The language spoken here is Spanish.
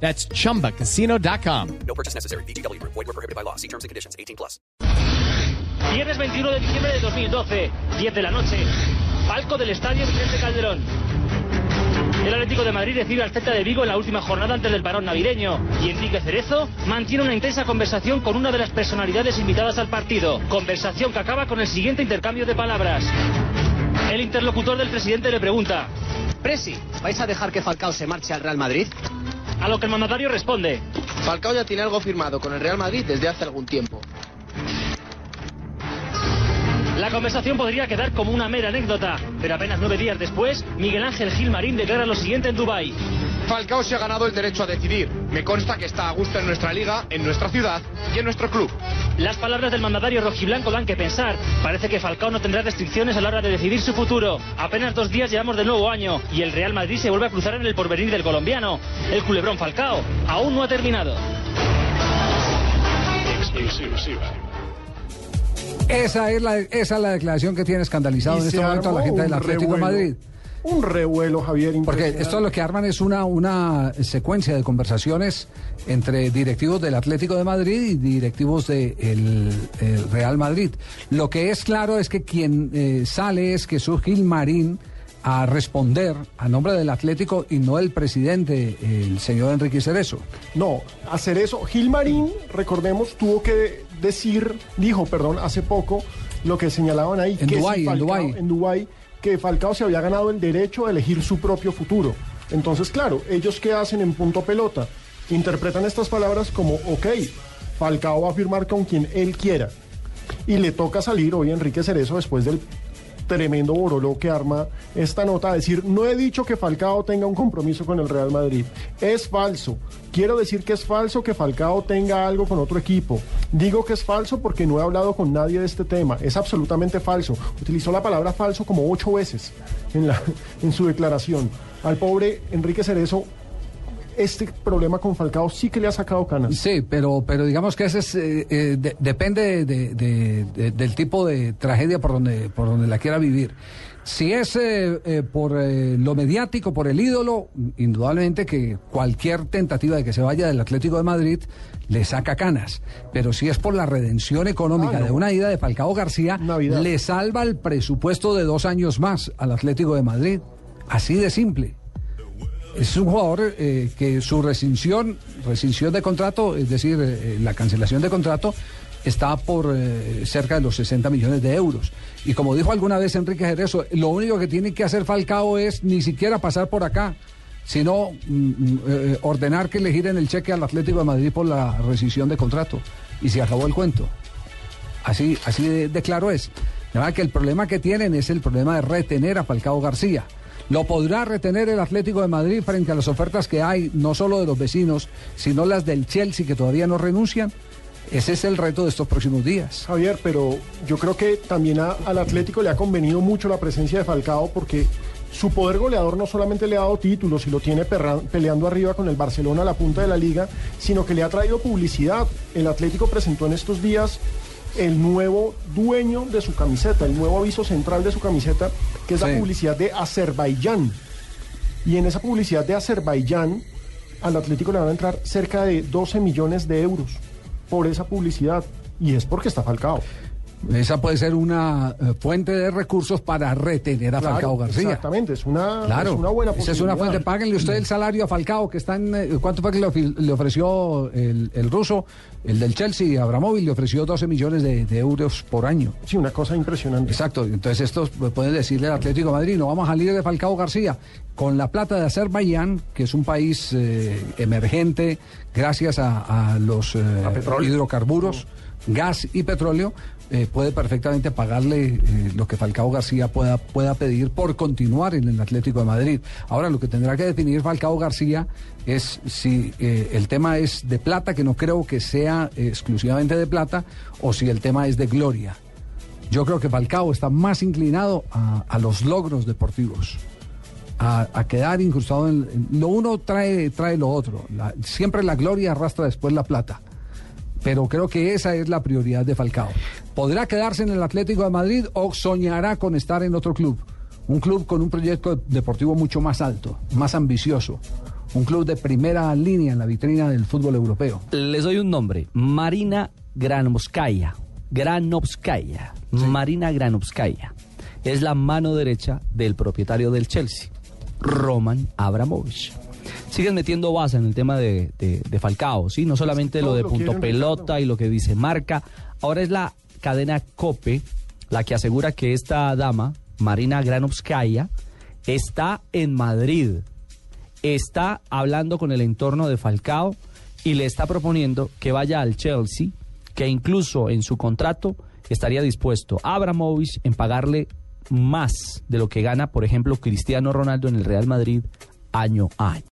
That's chumbacasino.com. No purchase necessary. BGW. Void were prohibited by law. See terms and conditions. 18 plus. Viernes 21 de diciembre de 2012, 10 de la noche, palco del Estadio Vicente Calderón. El Atlético de Madrid recibe al Celta de Vigo en la última jornada antes del parón navideño y Enrique Cerezo mantiene una intensa conversación con una de las personalidades invitadas al partido. Conversación que acaba con el siguiente intercambio de palabras. El interlocutor del presidente le pregunta, Presi, ¿vais a dejar que Falcao se marche al Real Madrid? A lo que el mandatario responde, Falcao ya tiene algo firmado con el Real Madrid desde hace algún tiempo. La conversación podría quedar como una mera anécdota, pero apenas nueve días después, Miguel Ángel Gil Marín declara lo siguiente en Dubái. Falcao se ha ganado el derecho a decidir. Me consta que está a gusto en nuestra liga, en nuestra ciudad y en nuestro club. Las palabras del mandatario rojiblanco dan que pensar. Parece que Falcao no tendrá restricciones a la hora de decidir su futuro. Apenas dos días llevamos de nuevo año y el Real Madrid se vuelve a cruzar en el porvenir del colombiano. El culebrón Falcao aún no ha terminado. Esa es la, esa es la declaración que tiene escandalizado Y en este momento a la gente del Atlético de. Madrid. Un revuelo, Javier. Porque esto lo que arman es una, una secuencia de conversaciones entre directivos del Atlético de Madrid y directivos del Real Madrid. Lo que es claro es que quien eh, sale es Jesús Gil Marín a responder a nombre del Atlético y no el presidente, el señor Enrique Cerezo. No, hacer eso. Gilmarín, recordemos, tuvo que decir, dijo, perdón, hace poco, lo que señalaban ahí. En que Dubái, en Dubái. En Dubái, que Falcao se había ganado el derecho a elegir su propio futuro. Entonces, claro, ellos qué hacen en punto pelota? Interpretan estas palabras como, ok, Falcao va a firmar con quien él quiera. Y le toca salir hoy Enrique Cerezo después del tremendo borolo que arma esta nota, decir, no he dicho que Falcao tenga un compromiso con el Real Madrid. Es falso. Quiero decir que es falso que Falcao tenga algo con otro equipo. Digo que es falso porque no he hablado con nadie de este tema. Es absolutamente falso. Utilizó la palabra falso como ocho veces en, en su declaración. Al pobre Enrique Cerezo, este problema con Falcao sí que le ha sacado canas. Sí, pero, pero digamos que ese es, eh, eh, de- depende de- de- de- del tipo de tragedia por donde, por donde la quiera vivir. Si es eh, eh, por eh, lo mediático, por el ídolo, indudablemente que cualquier tentativa de que se vaya del Atlético de Madrid le saca canas. Pero si es por la redención económica Ah, no. de una ida de Falcao García, Navidad. le salva el presupuesto de dos años más al Atlético de Madrid. Así de simple. Es un jugador eh, que su rescisión, rescisión de contrato, es decir, eh, la cancelación de contrato, está por eh, cerca de los 60 millones de euros. Y como dijo alguna vez Enrique Jerezo, lo único que tiene que hacer Falcao es ni siquiera pasar por acá, sino mm, mm, eh, ordenar que le giren el cheque al Atlético de Madrid por la rescisión de contrato. Y se acabó el cuento. Así, así de, claro es. De verdad que el problema que tienen es el problema de retener a Falcao García. ¿Lo podrá retener el Atlético de Madrid frente a las ofertas que hay, no solo de los vecinos, sino las del Chelsea que todavía no renuncian? Ese es el reto de estos próximos días. Javier, pero yo creo que también al Atlético le ha convenido mucho la presencia de Falcao porque su poder goleador no solamente le ha dado títulos y lo tiene peleando arriba con el Barcelona a la punta de la liga, sino que le ha traído publicidad. El Atlético presentó en estos días el nuevo dueño de su camiseta, el nuevo aviso central de su camiseta, que es Sí. la publicidad de Azerbaiyán. Y en esa publicidad de Azerbaiyán, al Atlético le van a entrar cerca de 12 millones de euros por esa publicidad. Y es porque está Falcao. Esa puede ser una eh, fuente de recursos para retener a Claro, Falcao García. Exactamente, es una, Claro, es una buena esa es una posibilidad. fuente. Páguenle usted el salario a Falcao, que está en. eh, ¿Cuánto fue que le, ofreció el, el ruso, el del Chelsea, Abramovich? Le ofreció 12 millones de, de euros por año. Sí, una cosa impresionante. Exacto, entonces estos pueden decirle al Atlético de Madrid, no vamos a salir de Falcao García, con la plata de Azerbaiyán, que es un país eh, emergente gracias a, a los A hidrocarburos, gas y petróleo, eh, puede perfectamente pagarle eh, lo que Falcao García pueda, pueda pedir por continuar en el Atlético de Madrid. Ahora, lo que tendrá que definir Falcao García es si eh, el tema es de plata, que no creo que sea exclusivamente de plata, o si el tema es de gloria. Yo creo que Falcao está más inclinado a, los logros deportivos. A, quedar incrustado en, lo uno trae trae lo otro siempre la gloria arrastra después la plata pero creo que esa es la prioridad de Falcao. ¿Podrá quedarse en el Atlético de Madrid o soñará con estar en otro club? Un club con un proyecto deportivo mucho más alto, más ambicioso. Un club de primera línea en la vitrina del fútbol europeo. Les doy un nombre, Marina Granovskaya. Granovskaya. Marina Granovskaya. Es la mano derecha del propietario del Chelsea, Roman Abramovich. Siguen metiendo base en el tema de, de- de Falcao, ¿sí? No solamente lo de punto pelota y lo que dice marca. Ahora es la cadena COPE la que asegura que esta dama, Marina Granovskaya, está en Madrid está hablando con el entorno de Falcao y le está proponiendo que vaya al Chelsea, que incluso en su contrato estaría dispuesto Abramovich en pagarle más de lo que gana, por ejemplo, Cristiano Ronaldo en el Real Madrid año a año.